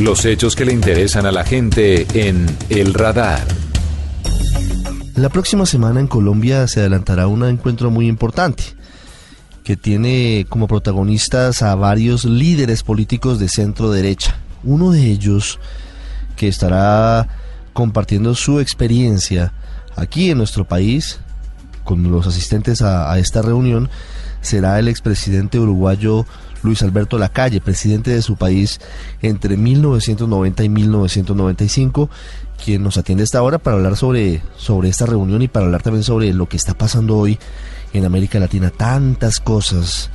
Los hechos que le interesan a la gente en El Radar. La próxima semana en Colombia se adelantará un encuentro muy importante que tiene como protagonistas a varios líderes políticos de centro derecha. Uno de ellos que estará compartiendo su experiencia aquí en nuestro país con los asistentes a, esta reunión será el expresidente uruguayo Luis Alberto Lacalle, presidente de su país entre 1990 y 1995, quien nos atiende esta hora para hablar sobre, sobre esta reunión y para hablar también sobre lo que está pasando hoy en América Latina. Tantas cosas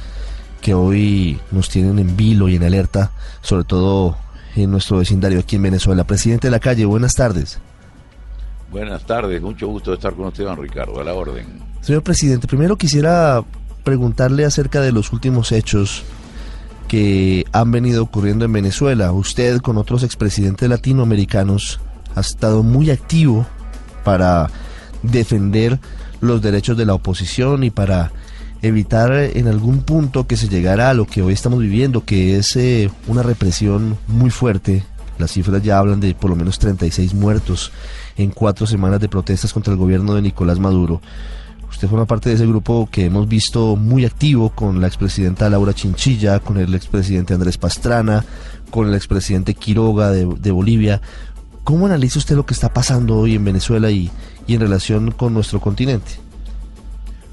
que hoy nos tienen en vilo y en alerta, sobre todo en nuestro vecindario aquí en Venezuela. Presidente de la calle, buenas tardes. Buenas tardes, mucho gusto de estar con usted, don Ricardo, a la orden. Señor presidente, primero quisiera preguntarle acerca de los últimos hechos que han venido ocurriendo en Venezuela. Usted, con otros expresidentes latinoamericanos, ha estado muy activo para defender los derechos de la oposición y para evitar en algún punto que se llegara a lo que hoy estamos viviendo, que es eh, una represión muy fuerte. Las cifras ya hablan de por lo menos 36 muertos en cuatro semanas de protestas contra el gobierno de Nicolás Maduro. Usted forma parte de ese grupo que hemos visto muy activo con la expresidenta Laura Chinchilla, con el expresidente Andrés Pastrana, con el expresidente Quiroga de, Bolivia. ¿Cómo analiza usted lo que está pasando hoy en Venezuela y, y en relación con nuestro continente?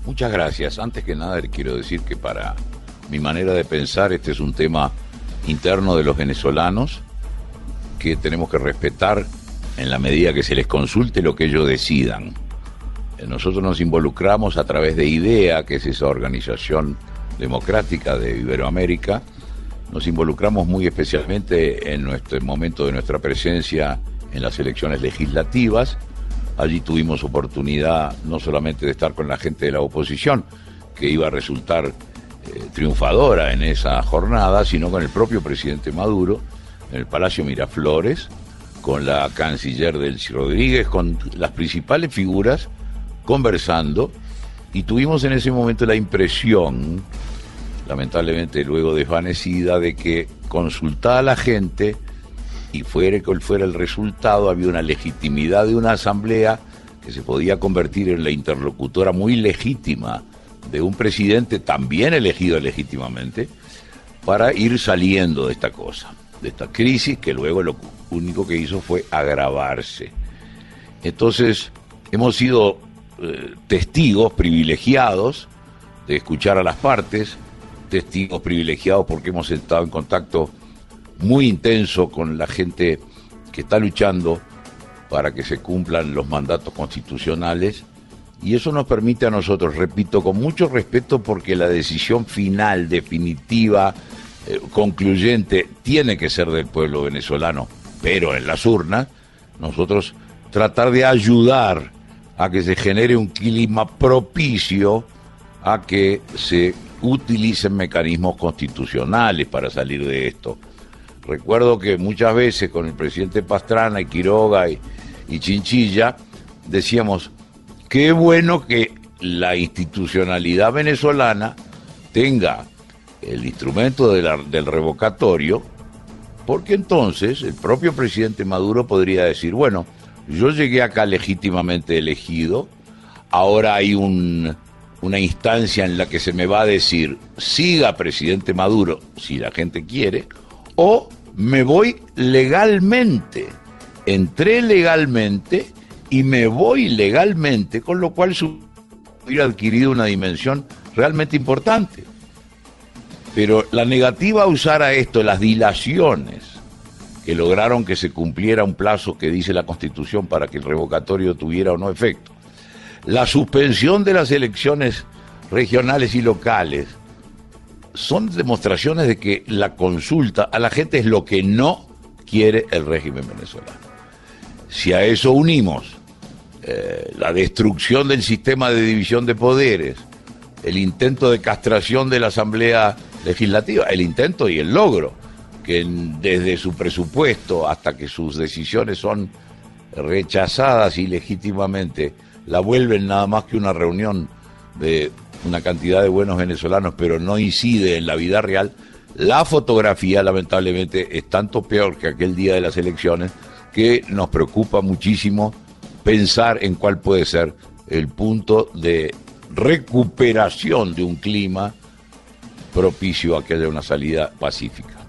Muchas gracias. Antes que nada quiero decir que para mi manera de pensar este es un tema interno de los venezolanos que tenemos que respetar en la medida que se les consulte lo que ellos decidan. Nosotros nos involucramos a través de IDEA, que es esa organización democrática de Iberoamérica, nos involucramos muy especialmente en nuestro momento de nuestra presencia en las elecciones legislativas. Allí tuvimos oportunidad no solamente de estar con la gente de la oposición, que iba a resultar eh, triunfadora en esa jornada, sino con el propio presidente Maduro en el Palacio Miraflores, con la canciller Delcy Rodríguez, con las principales figuras conversando y tuvimos en ese momento la impresión, lamentablemente luego desvanecida, de que consultada a la gente y fuera cual fuera el resultado, había una legitimidad de una asamblea que se podía convertir en la interlocutora muy legítima de un presidente también elegido legítimamente para ir saliendo de esta cosa, de esta crisis que luego lo único que hizo fue agravarse. Entonces, hemos sido eh, testigos privilegiados de escuchar a las partes, testigos privilegiados porque hemos estado en contacto muy intenso con la gente que está luchando para que se cumplan los mandatos constitucionales. Y eso nos permite a nosotros, repito, con mucho respeto porque la decisión final, definitiva, eh, concluyente, tiene que ser del pueblo venezolano, pero en las urnas, nosotros tratar de ayudar a que se genere un clima propicio a que se utilicen mecanismos constitucionales para salir de esto. Recuerdo que muchas veces con el presidente Pastrana y Quiroga y, Chinchilla decíamos, qué bueno que la institucionalidad venezolana tenga el instrumento del revocatorio, porque entonces el propio presidente Maduro podría decir, bueno, yo llegué acá legítimamente elegido, ahora hay una instancia en la que se me va a decir, siga presidente Maduro si la gente quiere, o me voy legalmente, entré legalmente y me voy legalmente, con lo cual hubiera adquirido una dimensión realmente importante. Pero la negativa a usar a esto, las dilaciones, que lograron que se cumpliera un plazo que dice la Constitución para que el revocatorio tuviera o no efecto. La suspensión de las elecciones regionales y locales son demostraciones de que la consulta a la gente es lo que no quiere el régimen venezolano. Si a eso unimos eh, la destrucción del sistema de división de poderes, el intento de castración de la Asamblea Legislativa, el intento y el logro que desde su presupuesto hasta que sus decisiones son rechazadas ilegítimamente, la vuelven nada más que una reunión de una cantidad de buenos venezolanos, pero no incide en la vida real, La fotografía, lamentablemente, es tanto peor que aquel día de las elecciones que nos preocupa muchísimo pensar en cuál puede ser el punto de recuperación de un clima propicio a que haya una salida pacífica.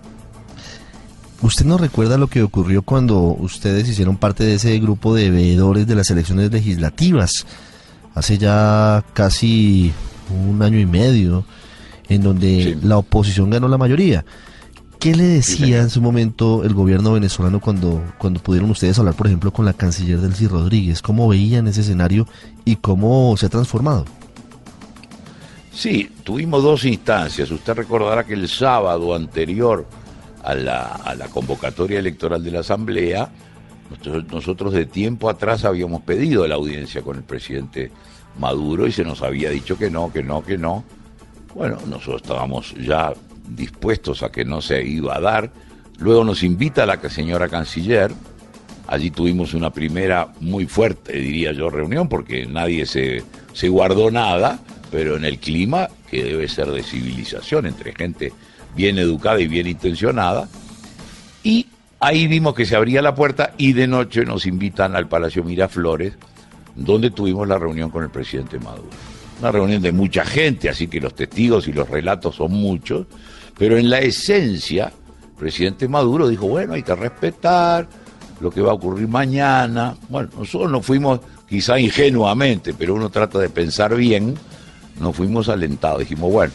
¿Usted no recuerda lo que ocurrió cuando ustedes hicieron parte de ese grupo de veedores de las elecciones legislativas? Hace ya casi un año y medio, en donde la oposición ganó la mayoría. ¿Qué le decía en su momento el gobierno venezolano cuando, cuando pudieron ustedes hablar, por ejemplo, con la canciller Delcy Rodríguez? ¿Cómo veían ese escenario y cómo se ha transformado? Sí, tuvimos dos instancias. Usted recordará que el sábado anterior a la, convocatoria electoral de la Asamblea, nosotros, nosotros de tiempo atrás habíamos pedido la audiencia con el presidente Maduro y se nos había dicho que no, que no, que no. Bueno, nosotros estábamos ya dispuestos a que no se iba a dar. Luego nos invita la señora canciller. Allí tuvimos una primera muy fuerte, diría yo, reunión, porque nadie se, se guardó nada, pero en el clima que debe ser de civilización, entre gente bien educada y bien intencionada. Y ahí vimos que se abría la puerta y de noche nos invitan al Palacio Miraflores, donde tuvimos la reunión con el presidente Maduro. Una reunión de mucha gente, así que los testigos y los relatos son muchos, pero en la esencia, el presidente Maduro dijo, bueno, hay que respetar lo que va a ocurrir mañana. Bueno, nosotros nos fuimos quizá ingenuamente, pero uno trata de pensar bien, nos fuimos alentados. Dijimos, bueno,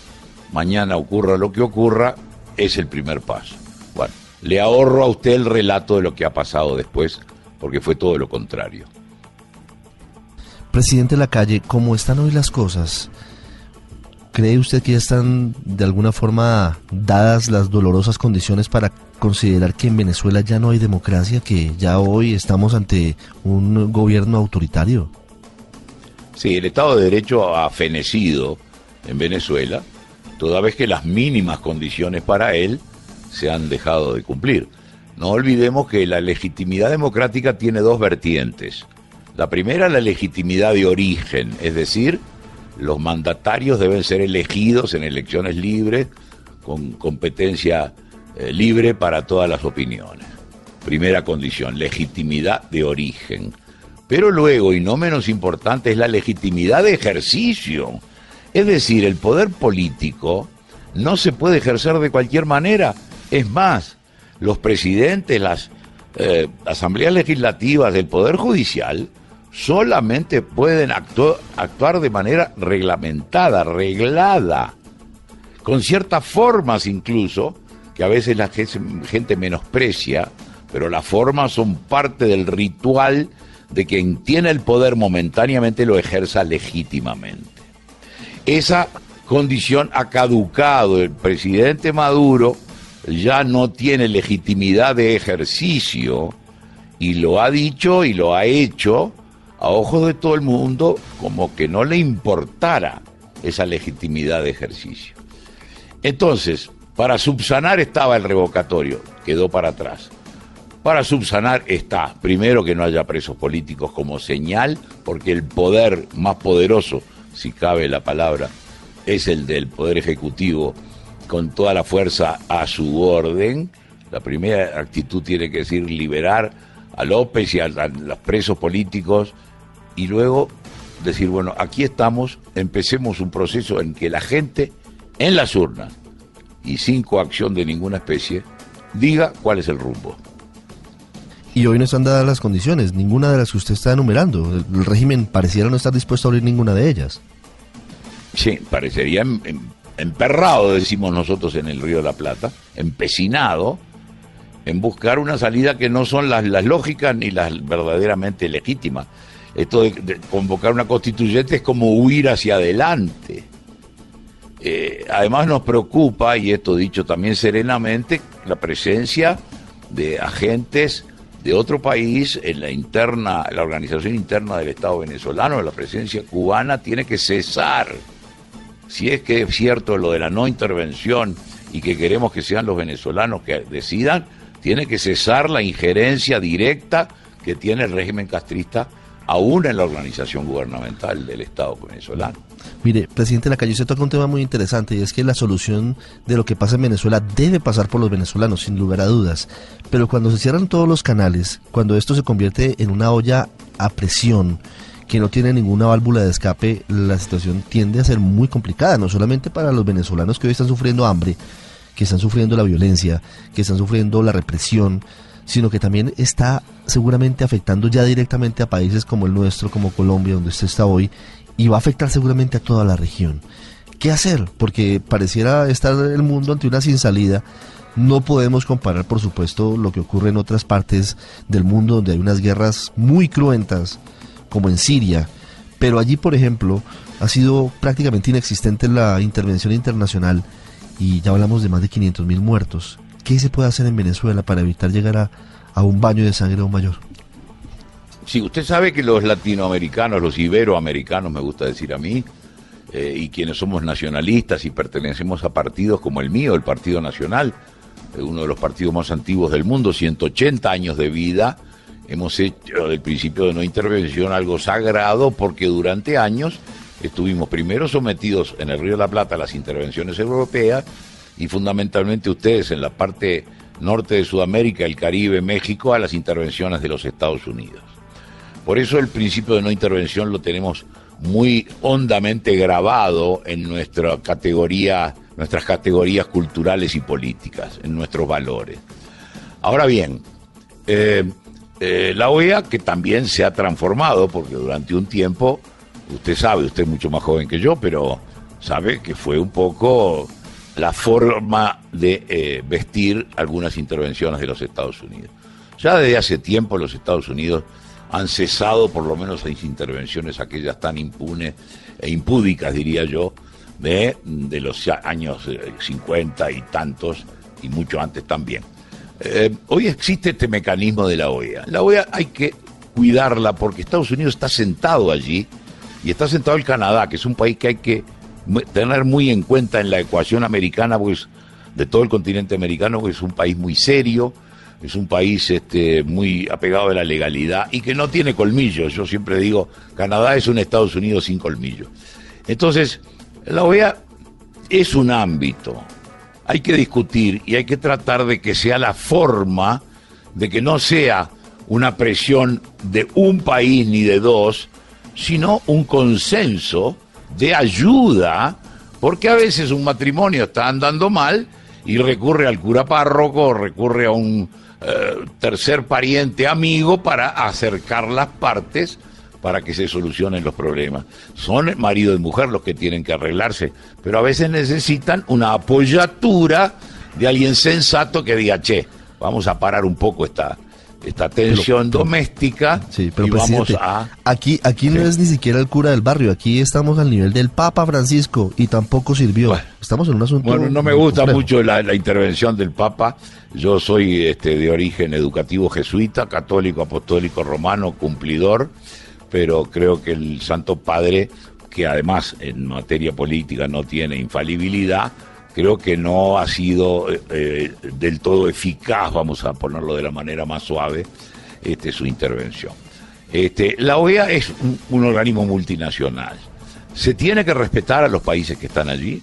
mañana ocurra lo que ocurra, es el primer paso. Bueno, le ahorro a usted el relato de lo que ha pasado después, porque fue todo lo contrario. Presidente de la calle, ¿cómo están hoy las cosas? ¿Cree usted que ya están de alguna forma dadas las dolorosas condiciones para considerar que en Venezuela ya no hay democracia, que ya hoy estamos ante un gobierno autoritario? Sí, el Estado de Derecho ha fenecido en Venezuela, toda vez que las mínimas condiciones para él se han dejado de cumplir. No olvidemos que la legitimidad democrática tiene dos vertientes. La primera, la legitimidad de origen, es decir, los mandatarios deben ser elegidos en elecciones libres, con competencia eh, libre para todas las opiniones. Primera condición, legitimidad de origen. Pero luego, y no menos importante, es la legitimidad de ejercicio. Es decir, el poder político no se puede ejercer de cualquier manera. Es más, los presidentes, las eh, asambleas legislativas del Poder Judicial solamente pueden actuar de manera reglamentada, reglada, con ciertas formas incluso, que a veces la gente menosprecia, pero las formas son parte del ritual de quien tiene el poder momentáneamente lo ejerza legítimamente. Esa condición ha caducado. El presidente Maduro ya no tiene legitimidad de ejercicio y lo ha dicho y lo ha hecho a ojos de todo el mundo como que no le importara esa legitimidad de ejercicio. Entonces, para subsanar estaba el revocatorio, quedó para atrás. Para subsanar está, primero, que no haya presos políticos como señal, porque el poder más poderoso, si cabe la palabra, es el del Poder Ejecutivo con toda la fuerza a su orden. La primera actitud tiene que decir liberar a López y a, los presos políticos y luego decir, bueno, aquí estamos, empecemos un proceso en que la gente en las urnas y sin coacción de ninguna especie diga cuál es el rumbo. Y hoy no están dadas las condiciones, ninguna de las que usted está enumerando. El, régimen pareciera no estar dispuesto a abrir ninguna de ellas. Sí, parecería em, em, emperrado, decimos nosotros en el Río de la Plata, empecinado en buscar una salida que no son las, las lógicas ni las verdaderamente legítimas esto de, convocar una constituyente es como huir hacia adelante. Eh, además nos preocupa, y esto dicho también serenamente, la presencia de agentes de otro país en la interna, la organización interna del Estado venezolano, la presencia cubana tiene que cesar. Si es que es cierto lo de la no intervención y que queremos que sean los venezolanos que decidan, tiene que cesar la injerencia directa que tiene el régimen castrista aún en la organización gubernamental del Estado venezolano. Mire, presidente Lacalle, usted toca un tema muy interesante y es que la solución de lo que pasa en Venezuela debe pasar por los venezolanos, sin lugar a dudas. Pero cuando se cierran todos los canales, cuando esto se convierte en una olla a presión, que no tiene ninguna válvula de escape, la situación tiende a ser muy complicada, no solamente para los venezolanos que hoy están sufriendo hambre, que están sufriendo la violencia, que están sufriendo la represión, sino que también está seguramente afectando ya directamente a países como el nuestro, como Colombia, donde usted está hoy, y va a afectar seguramente a toda la región. ¿Qué hacer? Porque pareciera estar el mundo ante una sin salida. No podemos comparar, por supuesto, lo que ocurre en otras partes del mundo donde hay unas guerras muy cruentas, como en Siria, pero allí, por ejemplo, ha sido prácticamente inexistente la intervención internacional y ya hablamos de más de 500 mil muertos. ¿Qué se puede hacer en Venezuela para evitar llegar a, un baño de sangre aún mayor? Sí, usted sabe que los latinoamericanos, los iberoamericanos, me gusta decir a mí, eh, y quienes somos nacionalistas y pertenecemos a partidos como el mío, el Partido Nacional, eh, uno de los partidos más antiguos del mundo, 180 años de vida, hemos hecho del principio de no intervención algo sagrado porque durante años estuvimos primero sometidos en el Río de la Plata a las intervenciones europeas y fundamentalmente ustedes en la parte norte de Sudamérica, el Caribe, México, a las intervenciones de los Estados Unidos. Por eso el principio de no intervención lo tenemos muy hondamente grabado en nuestra categoría, nuestras categorías culturales y políticas, en nuestros valores. Ahora bien, eh, eh, la OEA, que también se ha transformado, porque durante un tiempo, usted sabe, usted es mucho más joven que yo, pero sabe que fue un poco la forma de eh, vestir algunas intervenciones de los Estados Unidos. Ya desde hace tiempo los Estados Unidos han cesado por lo menos esas intervenciones, aquellas tan impunes e impúdicas, diría yo, de, de los años 50 y tantos, y mucho antes también. Eh, hoy existe este mecanismo de la OEA. La OEA hay que cuidarla porque Estados Unidos está sentado allí y está sentado el Canadá, que es un país que hay que tener muy en cuenta en la ecuación americana, pues de todo el continente americano, porque es un país muy serio, es un país este, muy apegado a la legalidad y que no tiene colmillos. Yo siempre digo, Canadá es un Estados Unidos sin colmillos. Entonces, la OEA es un ámbito, hay que discutir y hay que tratar de que sea la forma, de que no sea una presión de un país ni de dos, sino un consenso de ayuda, porque a veces un matrimonio está andando mal y recurre al cura párroco, recurre a un eh, tercer pariente amigo para acercar las partes para que se solucionen los problemas. Son marido y mujer los que tienen que arreglarse, pero a veces necesitan una apoyatura de alguien sensato que diga, che, vamos a parar un poco esta, esta tensión doméstica sí, pero y vamos a... Aquí, aquí no es ni siquiera el cura del barrio, aquí estamos al nivel del Papa Francisco y tampoco sirvió. estamos en un asunto... Bueno, no me gusta mucho la, la, intervención del Papa, yo soy este, de origen educativo jesuita, católico, apostólico, romano, cumplidor, pero creo que el Santo Padre, que además en materia política no tiene infalibilidad, creo que no ha sido eh, eh, del todo eficaz, vamos a ponerlo de la manera más suave, este, su intervención. Este, la OEA es un, organismo multinacional. Se tiene que respetar a los países que están allí.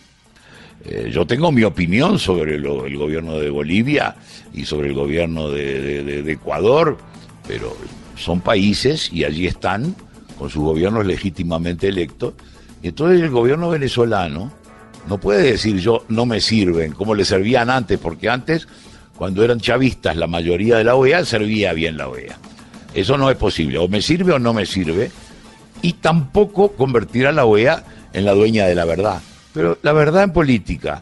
Eh, yo tengo mi opinión sobre el gobierno de Bolivia y sobre el gobierno de Ecuador, pero son países y allí están con sus gobiernos legítimamente electos. Entonces el gobierno venezolano no puede decir yo no me sirven como le servían antes, porque antes, cuando eran chavistas, la mayoría de la OEA servía bien la OEA. Eso no es posible, o me sirve o no me sirve, y tampoco convertir a la OEA en la dueña de la verdad. Pero la verdad en política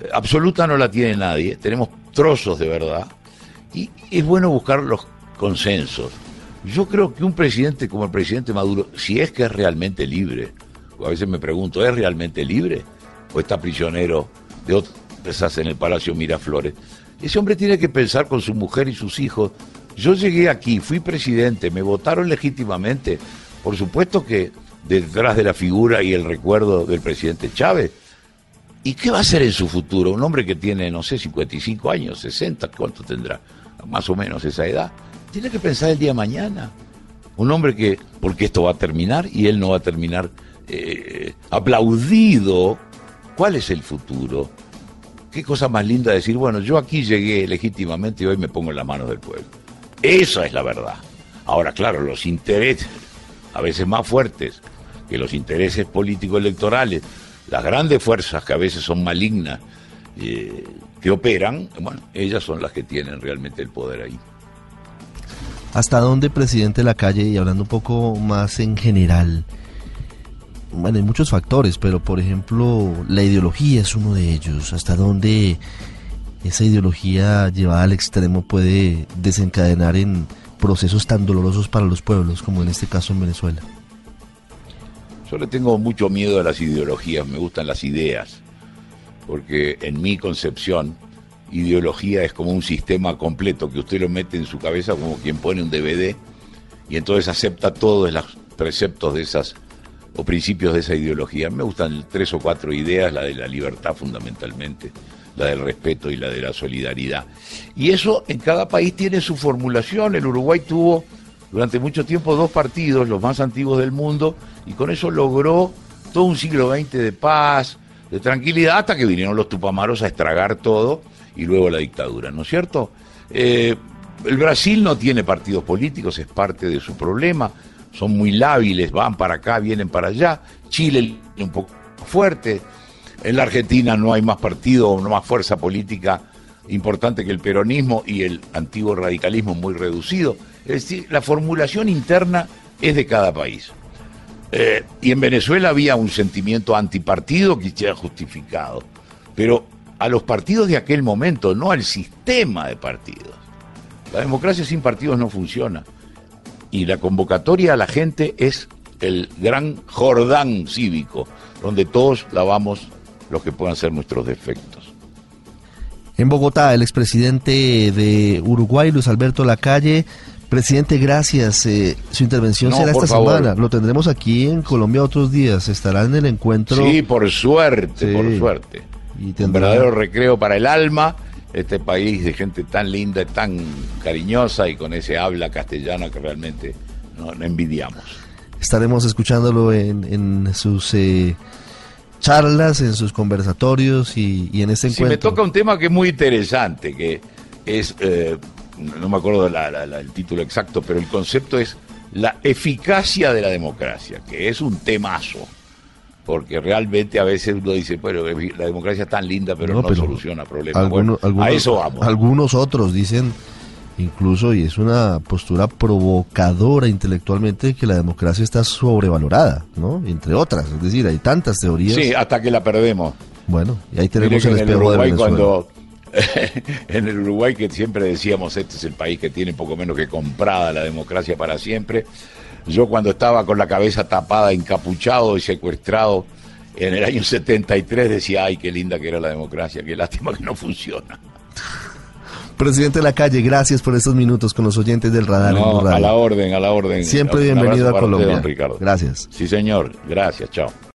eh, absoluta no la tiene nadie, tenemos trozos de verdad, y es bueno buscar los consensos. Yo creo que un presidente como el presidente Maduro, si es que es realmente libre, a veces me pregunto, ¿es realmente libre? ¿O está prisionero de otras en el Palacio Miraflores? Ese hombre tiene que pensar con su mujer y sus hijos. Yo llegué aquí, fui presidente, me votaron legítimamente. Por supuesto que detrás de la figura y el recuerdo del presidente Chávez. ¿Y qué va a hacer en su futuro? Un hombre que tiene, no sé, 55 años, 60, ¿cuánto tendrá? Más o menos esa edad tiene que pensar el día de mañana. Un hombre que, porque esto va a terminar y él no va a terminar eh, aplaudido. ¿Cuál es el futuro? Qué cosa más linda decir, bueno, yo aquí llegué legítimamente y hoy me pongo en las manos del pueblo. Esa es la verdad. Ahora, claro, los intereses, a veces más fuertes que los intereses político-electorales, las grandes fuerzas que a veces son malignas, eh, que operan, bueno, ellas son las que tienen realmente el poder ahí. ¿Hasta dónde, presidente de la calle, y hablando un poco más en general, bueno, hay muchos factores, pero por ejemplo, la ideología es uno de ellos. ¿Hasta dónde esa ideología llevada al extremo puede desencadenar en procesos tan dolorosos para los pueblos, como en este caso en Venezuela? Yo le tengo mucho miedo a las ideologías, me gustan las ideas, porque en mi concepción, ideología es como un sistema completo que usted lo mete en su cabeza como quien pone un DVD y entonces acepta todos los preceptos de esas o principios de esa ideología. Me gustan tres o cuatro ideas, la de la libertad fundamentalmente, la del respeto y la de la solidaridad. Y eso en cada país tiene su formulación. El Uruguay tuvo durante mucho tiempo dos partidos, los más antiguos del mundo, y con eso logró todo un siglo XX de paz, de tranquilidad, hasta que vinieron los tupamaros a estragar todo y luego la dictadura, ¿no es cierto? Eh, el Brasil no tiene partidos políticos, es parte de su problema son muy lábiles, van para acá, vienen para allá. Chile un poco fuerte. En la Argentina no hay más partido, no más fuerza política importante que el peronismo y el antiguo radicalismo muy reducido. Es decir, la formulación interna es de cada país. Eh, y en Venezuela había un sentimiento antipartido que se ha justificado. Pero a los partidos de aquel momento, no al sistema de partidos. La democracia sin partidos no funciona y la convocatoria a la gente es el gran Jordán cívico, donde todos lavamos lo que puedan ser nuestros defectos. En Bogotá, el expresidente de Uruguay, Luis Alberto Lacalle. Presidente, gracias. Eh, su intervención será esta semana. Lo tendremos aquí en Colombia otros días. Estará en el encuentro. Sí, por suerte, por suerte. Y Un verdadero recreo para el alma este país de gente tan linda, y tan cariñosa y con ese habla castellana que realmente no, envidiamos. Estaremos escuchándolo en, sus eh, charlas, en sus conversatorios y, en este encuentro. Sí, me toca un tema que es muy interesante, que es, eh, no me acuerdo el título exacto, pero el concepto es la eficacia de la democracia, que es un temazo porque realmente a veces uno dice, bueno, la democracia es tan linda, pero no, soluciona problemas. bueno, a eso vamos. Algunos otros dicen, incluso, y es una postura provocadora intelectualmente, que la democracia está sobrevalorada, ¿no? Entre otras, es decir, hay tantas teorías. Sí, hasta que la perdemos. Bueno, y ahí tenemos el espejo de Venezuela. Cuando, en el Uruguay que siempre decíamos, este es el país que tiene poco menos que comprada la democracia para siempre, yo cuando estaba con la cabeza tapada, encapuchado y secuestrado en el año 73 decía, ay, qué linda que era la democracia, qué lástima que no funciona. Presidente de la calle, gracias por estos minutos con los oyentes del radar. a la orden, a la orden. Siempre bienvenido a Colombia. Ricardo. Gracias. Sí, señor. Gracias. Chao.